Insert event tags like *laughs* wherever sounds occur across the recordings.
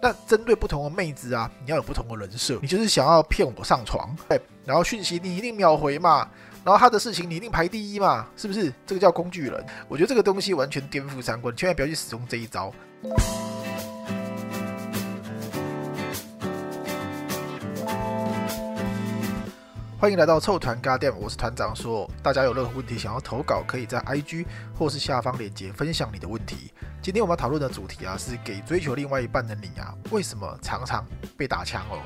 那针对不同的妹子啊，你要有不同的人设。你就是想要骗我上床，对，然后讯息你一定秒回嘛，然后他的事情你一定排第一嘛，是不是？这个叫工具人。我觉得这个东西完全颠覆三观，千万不要去使用这一招。欢迎来到臭团咖店，我是团长。说大家有任何问题想要投稿，可以在 IG 或是下方链接分享你的问题。今天我们讨论的主题啊，是给追求另外一半的你啊，为什么常常被打枪哦？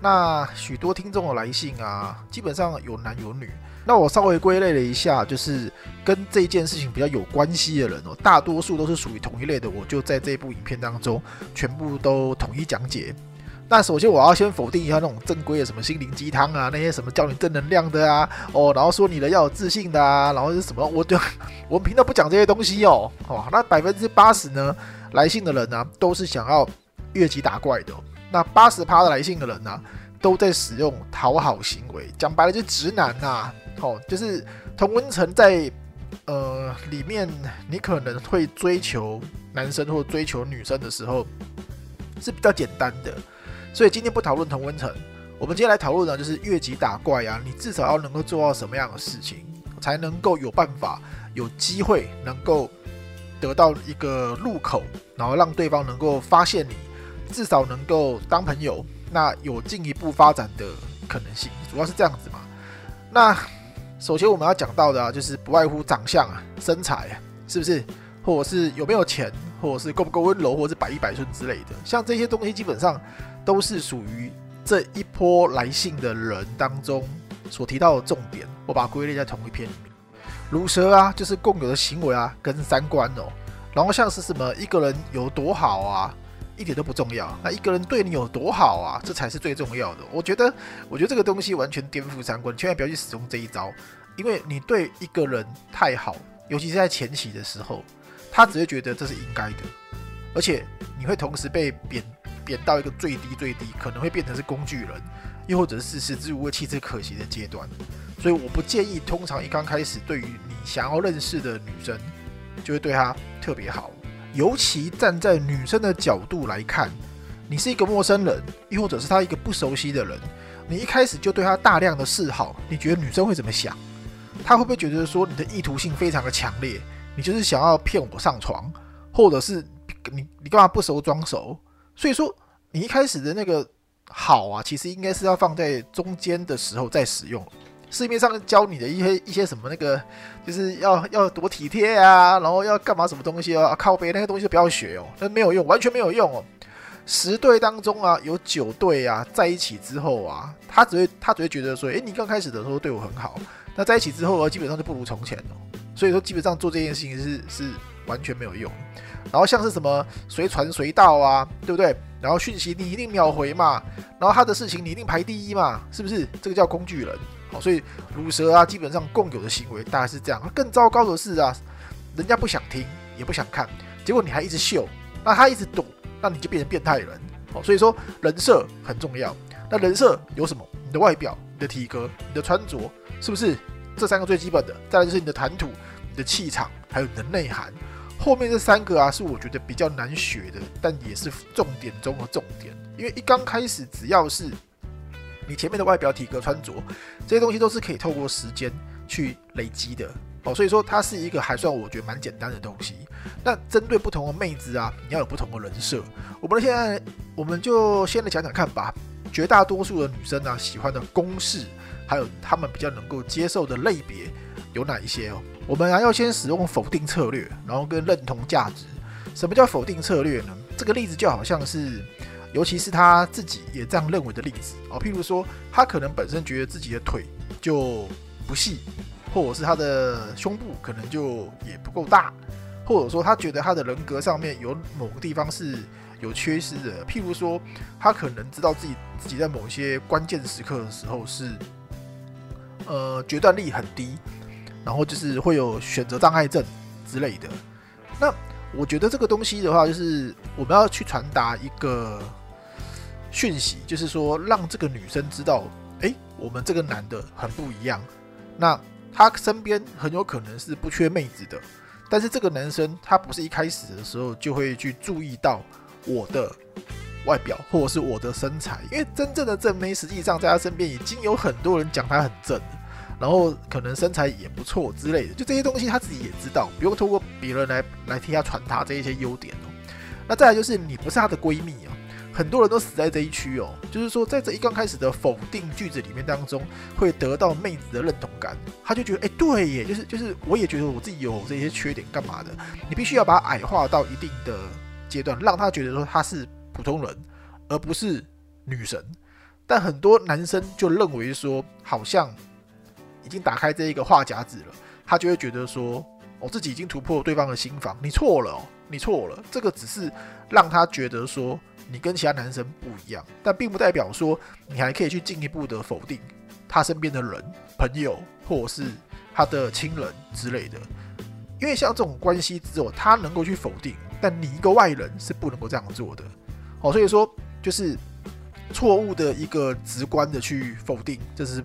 那许多听众的来信啊，基本上有男有女。那我稍微归类了一下，就是跟这件事情比较有关系的人哦，大多数都是属于同一类的。我就在这部影片当中全部都统一讲解。那首先我要先否定一下那种正规的什么心灵鸡汤啊，那些什么教你正能量的啊，哦，然后说你的要有自信的啊，然后是什么？我就 *laughs* 我们频道不讲这些东西哦，哦，那百分之八十呢来信的人呢，都是想要越级打怪的。那八十趴的来信的人呢，都在使用讨好行为，讲白了就是直男呐，哦，就是同温层在呃里面，你可能会追求男生或追求女生的时候是比较简单的。所以今天不讨论同温层，我们今天来讨论呢，就是越级打怪啊，你至少要能够做到什么样的事情，才能够有办法、有机会能够得到一个入口，然后让对方能够发现你，至少能够当朋友，那有进一步发展的可能性，主要是这样子嘛。那首先我们要讲到的啊，就是不外乎长相啊、身材，是不是？或者是有没有钱，或者是够不够温柔，或者是百依百顺之类的，像这些东西基本上。都是属于这一波来信的人当中所提到的重点，我把它归类在同一篇里面。如蛇啊，就是共有的行为啊，跟三观哦。然后像是什么一个人有多好啊，一点都不重要。那一个人对你有多好啊，这才是最重要的。我觉得，我觉得这个东西完全颠覆三观，千万不要去使用这一招。因为你对一个人太好，尤其是在前期的时候，他只会觉得这是应该的，而且你会同时被贬。贬到一个最低最低，可能会变成是工具人，又或者是食之无味弃之可惜的阶段。所以我不建议，通常一刚开始，对于你想要认识的女生，就会对她特别好。尤其站在女生的角度来看，你是一个陌生人，又或者是她一个不熟悉的人，你一开始就对她大量的示好，你觉得女生会怎么想？她会不会觉得说你的意图性非常的强烈？你就是想要骗我上床，或者是你你干嘛不熟装熟？所以说，你一开始的那个好啊，其实应该是要放在中间的时候再使用。市面上教你的一些一些什么那个，就是要要多体贴啊，然后要干嘛什么东西啊，靠背那些东西不要学哦，那没有用，完全没有用哦。十对当中啊，有九对啊，在一起之后啊，他只会他只会觉得说，诶，你刚开始的时候对我很好，那在一起之后啊，基本上就不如从前了。所以说，基本上做这件事情是是完全没有用。然后像是什么随传随到啊，对不对？然后讯息你一定秒回嘛，然后他的事情你一定排第一嘛，是不是？这个叫工具人。好，所以乳蛇啊，基本上共有的行为大概是这样。更糟糕的是啊，人家不想听也不想看，结果你还一直秀，那他一直躲，那你就变成变态人。好，所以说人设很重要。那人设有什么？你的外表、你的体格、你的穿着，是不是？这三个最基本的。再来就是你的谈吐、你的气场，还有你的内涵。后面这三个啊，是我觉得比较难学的，但也是重点中的重点。因为一刚开始，只要是你前面的外表、体格、穿着这些东西，都是可以透过时间去累积的哦。所以说，它是一个还算我觉得蛮简单的东西。那针对不同的妹子啊，你要有不同的人设。我们现在我们就先来讲讲看吧。绝大多数的女生啊，喜欢的公式，还有她们比较能够接受的类别有哪一些哦？我们还要先使用否定策略，然后跟认同价值。什么叫否定策略呢？这个例子就好像是，尤其是他自己也这样认为的例子哦。譬如说，他可能本身觉得自己的腿就不细，或者是他的胸部可能就也不够大，或者说他觉得他的人格上面有某个地方是有缺失的。譬如说，他可能知道自己自己在某些关键时刻的时候是，呃，决断力很低。然后就是会有选择障碍症之类的。那我觉得这个东西的话，就是我们要去传达一个讯息，就是说让这个女生知道，哎，我们这个男的很不一样。那他身边很有可能是不缺妹子的，但是这个男生他不是一开始的时候就会去注意到我的外表或者是我的身材，因为真正的正妹实际上在他身边已经有很多人讲他很正，然后可能身材也不错之类的，就这些东西他自己也知道，不用通过别人来来替他传他这一些优点哦。那再来就是你不是她的闺蜜啊。很多人都死在这一区哦，就是说，在这一刚开始的否定句子里面当中，会得到妹子的认同感，他就觉得，哎，对耶，就是就是，我也觉得我自己有这些缺点，干嘛的？你必须要把矮化到一定的阶段，让他觉得说他是普通人，而不是女神。但很多男生就认为说，好像已经打开这一个话匣子了，他就会觉得说，我自己已经突破对方的心房，你错了，你错了，这个只是让他觉得说。你跟其他男生不一样，但并不代表说你还可以去进一步的否定他身边的人、朋友或者是他的亲人之类的。因为像这种关系之后，他能够去否定，但你一个外人是不能够这样做的。哦，所以说就是错误的一个直观的去否定，这是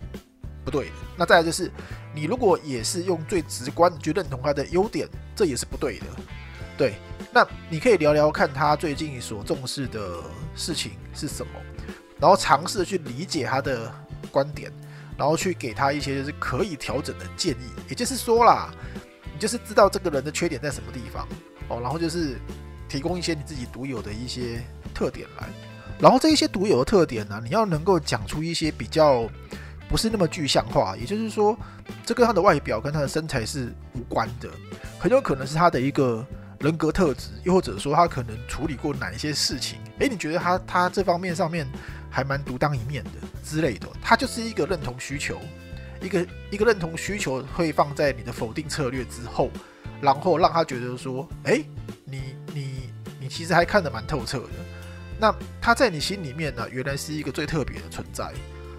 不对。那再来就是，你如果也是用最直观去认同他的优点，这也是不对的。对。那你可以聊聊看他最近所重视的事情是什么，然后尝试去理解他的观点，然后去给他一些就是可以调整的建议。也就是说啦，你就是知道这个人的缺点在什么地方哦，然后就是提供一些你自己独有的一些特点来。然后这一些独有的特点呢，你要能够讲出一些比较不是那么具象化，也就是说，这跟他的外表跟他的身材是无关的，很有可能是他的一个。人格特质，又或者说他可能处理过哪一些事情？诶，你觉得他他这方面上面还蛮独当一面的之类的，他就是一个认同需求，一个一个认同需求会放在你的否定策略之后，然后让他觉得说，诶，你你你其实还看得蛮透彻的。那他在你心里面呢，原来是一个最特别的存在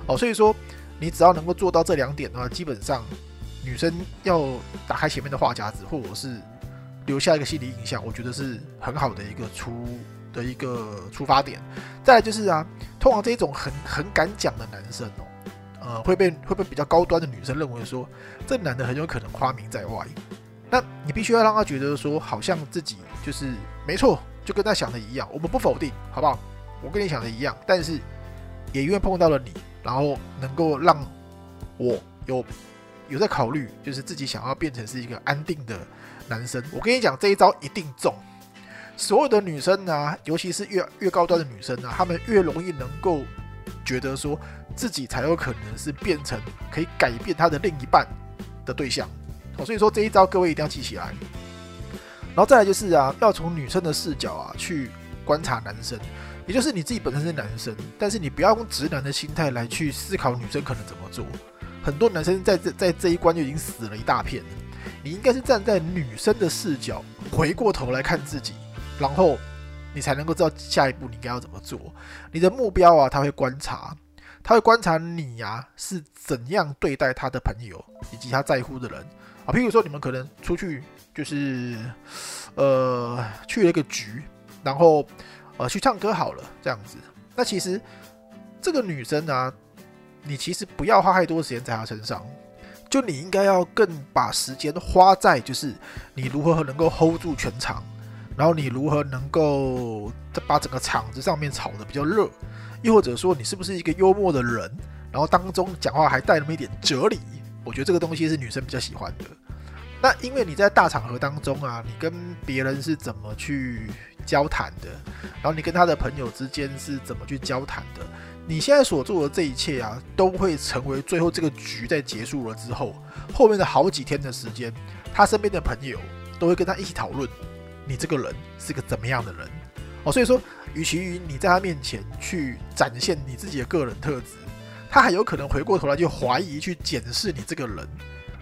哦。所以说，你只要能够做到这两点的话，基本上女生要打开前面的话匣子，或者是。留下一个心理印象，我觉得是很好的一个出的一个出发点。再来就是啊，通常这一种很很敢讲的男生哦，呃，会被会被比较高端的女生认为说，这男的很有可能花名在外。那你必须要让他觉得说，好像自己就是没错，就跟他想的一样。我们不否定，好不好？我跟你想的一样，但是也因为碰到了你，然后能够让我有有在考虑，就是自己想要变成是一个安定的。男生，我跟你讲，这一招一定中。所有的女生啊，尤其是越越高端的女生啊，她们越容易能够觉得说自己才有可能是变成可以改变她的另一半的对象。哦，所以说这一招各位一定要记起来。然后再来就是啊，要从女生的视角啊去观察男生，也就是你自己本身是男生，但是你不要用直男的心态来去思考女生可能怎么做。很多男生在这在这一关就已经死了一大片。你应该是站在女生的视角，回过头来看自己，然后你才能够知道下一步你应该要怎么做。你的目标啊，他会观察，他会观察你呀是怎样对待他的朋友以及他在乎的人啊。譬如说，你们可能出去就是呃去了一个局，然后呃去唱歌好了这样子。那其实这个女生啊，你其实不要花太多时间在她身上。就你应该要更把时间花在，就是你如何能够 hold 住全场，然后你如何能够把整个场子上面炒得比较热，又或者说你是不是一个幽默的人，然后当中讲话还带那么一点哲理，我觉得这个东西是女生比较喜欢的。那因为你在大场合当中啊，你跟别人是怎么去交谈的，然后你跟他的朋友之间是怎么去交谈的。你现在所做的这一切啊，都会成为最后这个局在结束了之后，后面的好几天的时间，他身边的朋友都会跟他一起讨论，你这个人是个怎么样的人哦。所以说，与其于你在他面前去展现你自己的个人特质，他还有可能回过头来就怀疑去检视你这个人。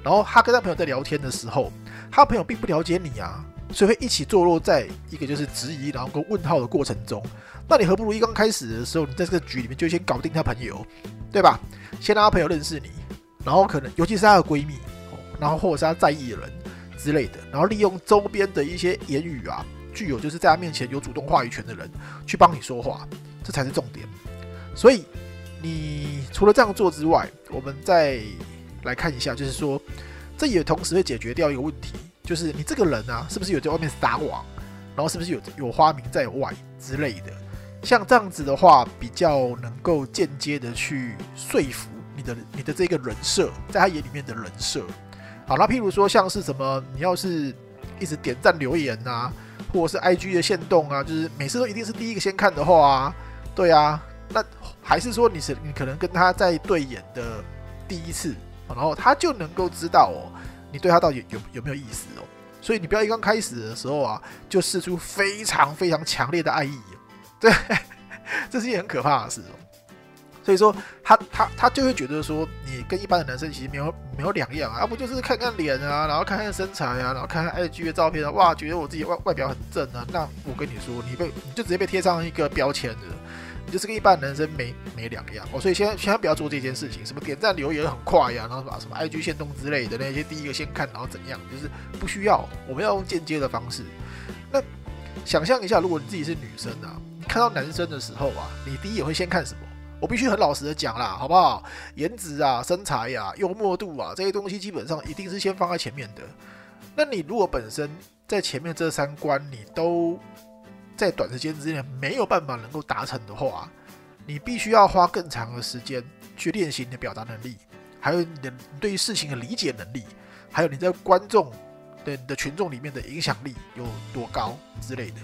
然后他跟他朋友在聊天的时候，他朋友并不了解你啊，所以会一起坐落在一个就是质疑然后跟问号的过程中。那你何不如一刚开始的时候，你在这个局里面就先搞定他朋友，对吧？先让他朋友认识你，然后可能尤其是她的闺蜜，然后或者是她在意的人之类的，然后利用周边的一些言语啊，具有就是在他面前有主动话语权的人去帮你说话，这才是重点。所以你除了这样做之外，我们在来看一下，就是说这也同时会解决掉一个问题，就是你这个人啊，是不是有在外面撒网，然后是不是有有花名在外之类的？像这样子的话，比较能够间接的去说服你的你的这个人设，在他眼里面的人设。好，那譬如说像是什么，你要是一直点赞留言啊，或者是 IG 的限动啊，就是每次都一定是第一个先看的话啊，对啊，那还是说你是你可能跟他在对眼的第一次，然后他就能够知道哦，你对他到底有有没有意思哦。所以你不要一刚开始的时候啊，就试出非常非常强烈的爱意，对，*laughs* 这是一件很可怕的事哦。所以说，他他他就会觉得说，你跟一般的男生其实没有没有两样啊，要不就是看看脸啊，然后看看身材啊，然后看看 IG 的照片啊，哇，觉得我自己外外表很正啊。那我跟你说，你被你就直接被贴上一个标签的，你就是跟一般男生没没两样哦。所以现在千万不要做这件事情，什么点赞留言很快呀，然后把什么 IG 限动之类的那些第一个先看，然后怎样，就是不需要，我们要用间接的方式。那想象一下，如果你自己是女生啊，你看到男生的时候啊，你第一眼会先看什么？我必须很老实的讲啦，好不好？颜值啊、身材呀、幽默度啊这些东西，基本上一定是先放在前面的。那你如果本身在前面这三关你都在短时间之内没有办法能够达成的话，你必须要花更长的时间去练习你的表达能力，还有你的对于事情的理解能力，还有你在观众的你的群众里面的影响力有多高之类的。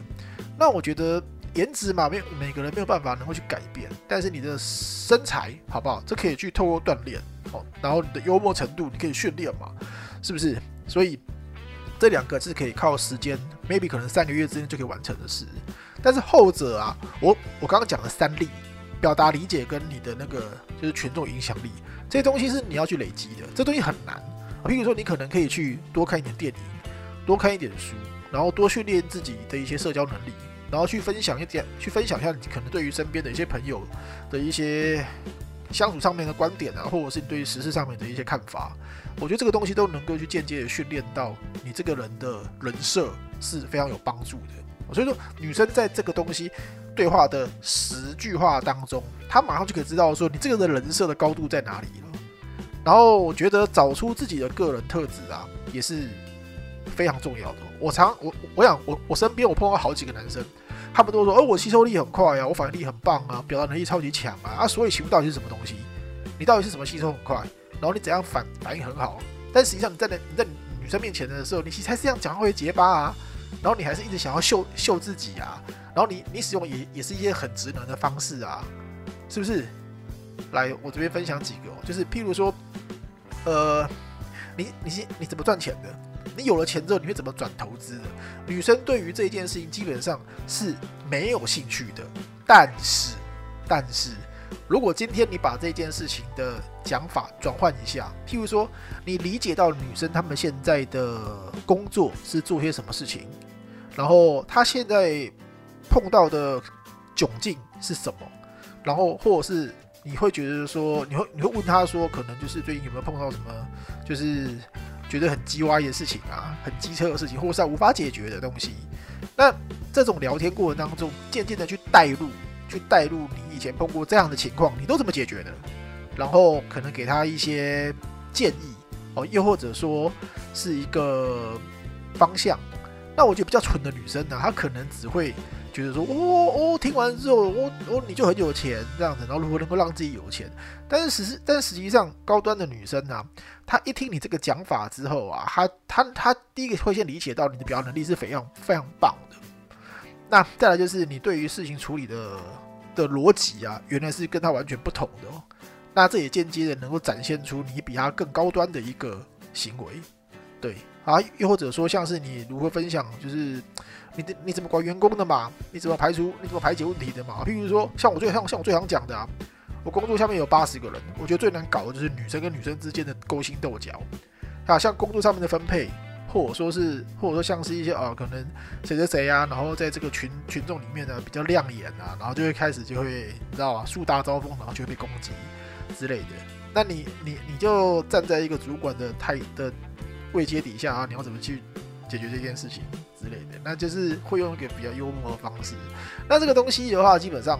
那我觉得。颜值嘛，没有每个人没有办法能够去改变，但是你的身材好不好？这可以去透过锻炼哦。然后你的幽默程度，你可以训练嘛，是不是？所以这两个是可以靠时间，maybe 可能三个月之内就可以完成的事。但是后者啊，我我刚刚讲的三力，表达理解跟你的那个就是群众影响力，这些东西是你要去累积的，这东西很难。譬如说，你可能可以去多看一点电影，多看一点书，然后多训练自己的一些社交能力。然后去分享一点，去分享一下你可能对于身边的一些朋友的一些相处上面的观点啊，或者是你对于时事上面的一些看法，我觉得这个东西都能够去间接的训练到你这个人的人设是非常有帮助的。所以说，女生在这个东西对话的十句话当中，她马上就可以知道说你这个的人设的高度在哪里了。然后我觉得找出自己的个人特质啊，也是非常重要的。我常我我想我我身边我碰到好几个男生，他们都说，哦，我吸收力很快呀，我反应力很棒啊，表达能力超级强啊，啊，所以请问到底是什么东西？你到底是什么吸收很快？然后你怎样反反应很好？但实际上你在你在女生面前的时候，你其实还是这样讲话会结巴啊，然后你还是一直想要秀秀自己啊，然后你你使用也也是一些很直男的方式啊，是不是？来，我这边分享几个，就是譬如说，呃，你你是你怎么赚钱的？你有了钱之后，你会怎么转投资的？女生对于这一件事情基本上是没有兴趣的。但是，但是，如果今天你把这件事情的讲法转换一下，譬如说，你理解到女生她们现在的工作是做些什么事情，然后她现在碰到的窘境是什么，然后或者是你会觉得说，你会你会问她说，可能就是最近有没有碰到什么，就是。觉得很鸡歪的事情啊，很机车的事情，或是无法解决的东西。那这种聊天过程当中，渐渐的去带入，去带入你以前碰过这样的情况，你都怎么解决的？然后可能给他一些建议哦，又或者说是一个方向。那我觉得比较蠢的女生呢，她可能只会。觉得说哦哦，听完之后，哦哦，你就很有钱这样子，然后如何能够让自己有钱？但是实，但实际上，高端的女生呢，她一听你这个讲法之后啊，她她她第一个会先理解到你的表达能力是非常非常棒的。那再来就是你对于事情处理的的逻辑啊，原来是跟他完全不同的。哦。那这也间接的能够展现出你比他更高端的一个行为，对啊，又或者说像是你如何分享，就是。你的你怎么管员工的嘛？你怎么排除？你怎么排解问题的嘛？譬如说，像我最像像我最常讲的啊，我工作下面有八十个人，我觉得最难搞的就是女生跟女生之间的勾心斗角啊，像工作上面的分配，或者说是或者说像是一些啊，可能谁谁谁啊，然后在这个群群众里面呢比较亮眼啊，然后就会开始就会你知道吧，树大招风，然后就会被攻击之类的。那你你你就站在一个主管的态的位阶底下啊，你要怎么去解决这件事情？之类的，那就是会用一个比较幽默的方式。那这个东西的话，基本上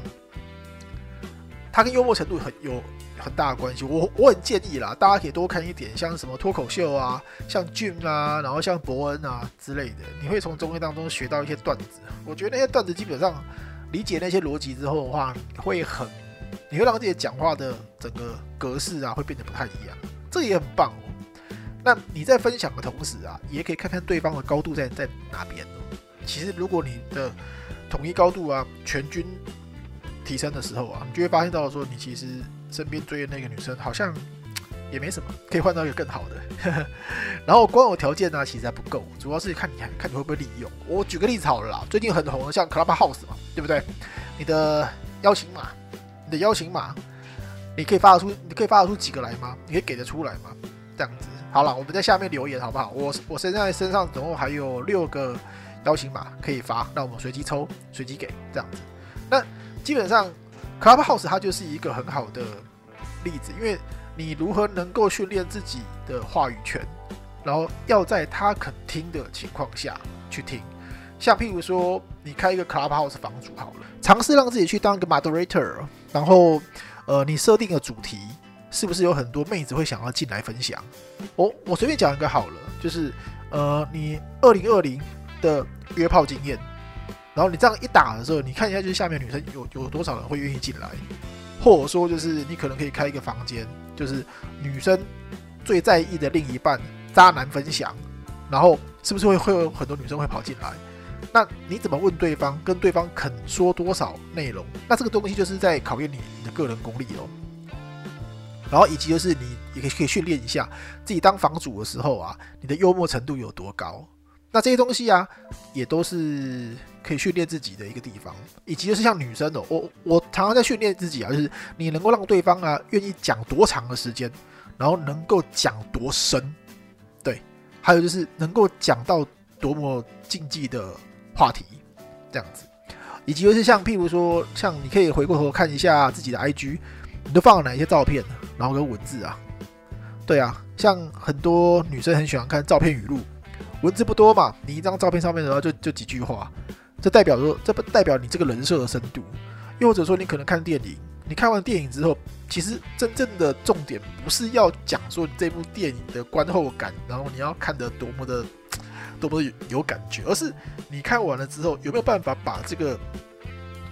它跟幽默程度很有很大的关系。我我很建议啦，大家可以多看一点，像什么脱口秀啊，像俊啊，然后像伯恩啊之类的，你会从中间当中学到一些段子。我觉得那些段子基本上理解那些逻辑之后的话，会很，你会让自己讲话的整个格式啊，会变得不太一样，这也很棒哦。那你在分享的同时啊，也可以看看对方的高度在在哪边哦。其实如果你的统一高度啊，全军提升的时候啊，你就会发现到说，你其实身边追的那个女生好像也没什么，可以换到一个更好的。*laughs* 然后光有条件呢，其实还不够，主要是看你看你会不会利用。我举个例子好了啦，最近很红的像 Clubhouse 嘛，对不对？你的邀请码，你的邀请码，你可以发得出，你可以发得出几个来吗？你可以给得出来吗？这样子，好了，我们在下面留言好不好？我我现在身上总共还有六个邀请码可以发，那我们随机抽，随机给这样子。那基本上 Clubhouse 它就是一个很好的例子，因为你如何能够训练自己的话语权？然后要在他肯听的情况下去听，像譬如说，你开一个 Clubhouse 房主好了，尝试让自己去当一个 Moderator，然后呃，你设定的主题是不是有很多妹子会想要进来分享？我我随便讲一个好了，就是呃，你二零二零的约炮经验，然后你这样一打的时候，你看一下就是下面女生有有多少人会愿意进来，或者说就是你可能可以开一个房间，就是女生最在意的另一半。渣男分享，然后是不是会会有很多女生会跑进来？那你怎么问对方？跟对方肯说多少内容？那这个东西就是在考验你你的个人功力哦。然后以及就是你也可以可以训练一下自己当房主的时候啊，你的幽默程度有多高？那这些东西啊，也都是可以训练自己的一个地方。以及就是像女生哦，我我常常在训练自己啊，就是你能够让对方啊愿意讲多长的时间，然后能够讲多深。对还有就是能够讲到多么禁忌的话题，这样子，以及就是像譬如说，像你可以回过头看一下自己的 IG，你都放了哪些照片，然后跟文字啊，对啊，像很多女生很喜欢看照片语录，文字不多嘛，你一张照片上面的话就就几句话，这代表说这不代表你这个人设的深度，又或者说你可能看电影。你看完电影之后，其实真正的重点不是要讲说你这部电影的观后感，然后你要看得多么的多么有感觉，而是你看完了之后有没有办法把这个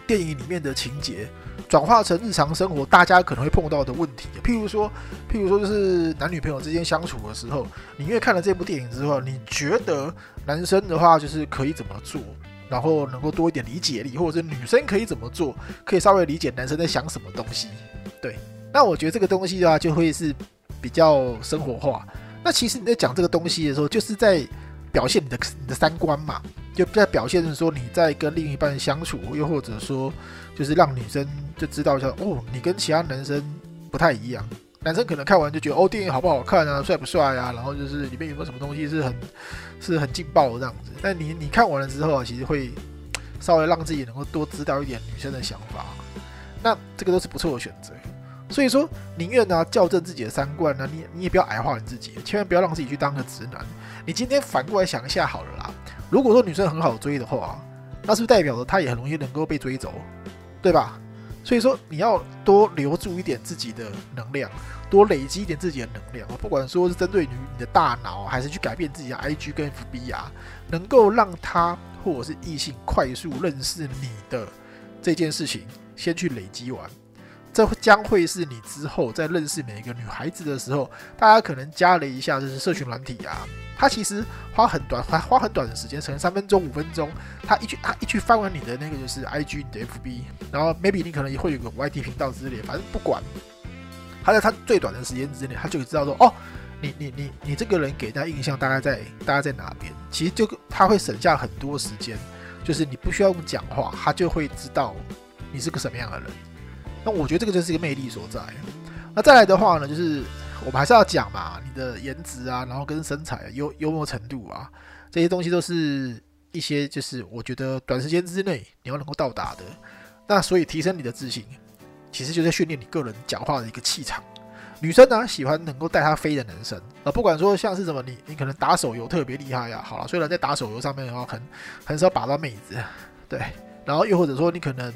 电影里面的情节转化成日常生活大家可能会碰到的问题。譬如说，譬如说就是男女朋友之间相处的时候，你因为看了这部电影之后，你觉得男生的话就是可以怎么做？然后能够多一点理解力，或者是女生可以怎么做，可以稍微理解男生在想什么东西。对，那我觉得这个东西的话，就会是比较生活化。那其实你在讲这个东西的时候，就是在表现你的你的三观嘛，就在表现说你在跟另一半相处，又或者说就是让女生就知道一下，哦，你跟其他男生不太一样。男生可能看完就觉得哦，电影好不好看啊，帅不帅啊？然后就是里面有没有什么东西是很是很劲爆的这样子。但你你看完了之后啊，其实会稍微让自己能够多知道一点女生的想法。那这个都是不错的选择。所以说，宁愿呢校正自己的三观呢，你你也不要矮化你自己，千万不要让自己去当个直男。你今天反过来想一下好了啦，如果说女生很好追的话，那是不是代表着她也很容易能够被追走，对吧？所以说，你要多留住一点自己的能量。多累积一点自己的能量！不管说是针对于你的大脑，还是去改变自己的 IG 跟 FB 啊，能够让他或者是异性快速认识你的这件事情，先去累积完，这将会是你之后在认识每一个女孩子的时候，大家可能加了一下就是社群软体啊，他其实花很短，花花很短的时间，可能三分钟、五分钟，他一去他一去翻完你的那个就是 IG、你的 FB，然后 maybe 你可能也会有个 YT 频道之类，反正不管。他在他最短的时间之内，他就知道说，哦，你你你你这个人给他印象大概在大概在哪边？其实就他会省下很多时间，就是你不需要用讲话，他就会知道你是个什么样的人。那我觉得这个就是一个魅力所在。那再来的话呢，就是我们还是要讲嘛，你的颜值啊，然后跟身材、幽幽默程度啊，这些东西都是一些就是我觉得短时间之内你要能够到达的。那所以提升你的自信。其实就在训练你个人讲话的一个气场。女生呢喜欢能够带她飞的男生啊，不管说像是什么，你你可能打手游特别厉害呀，好了，虽然在打手游上面的话很很少把到妹子，对，然后又或者说你可能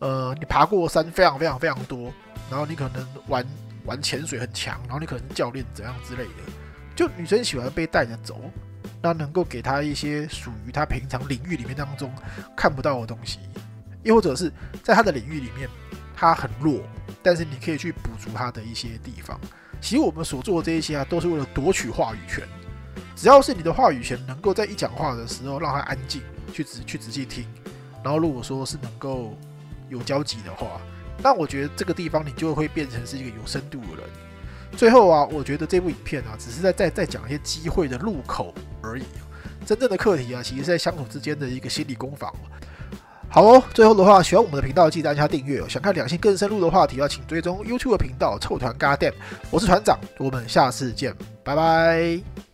呃你爬过山非常非常非常多，然后你可能玩玩潜水很强，然后你可能教练怎样之类的，就女生喜欢被带着走，那能够给她一些属于她平常领域里面当中看不到的东西。又或者是在她的领域里面她很弱，但是你可以去补足她的一些地方。其实我们所做的这一些啊，都是为了夺取话语权。只要是你的话语权能够在一讲话的时候让他安静，去仔去仔细听，然后如果说是能够有交集的话，那我觉得这个地方你就会变成是一个有深度的人。最后啊，我觉得这部影片啊，只是在在在讲一些机会的入口而已。真正的课题啊，其实是在相处之间的一个心理攻防。好哦，最后的话，喜欢我们的频道记得按下订阅。想看两性更深入的话题，要请追踪 YouTube 频道臭团 g a d a m 我是团长，我们下次见，拜拜。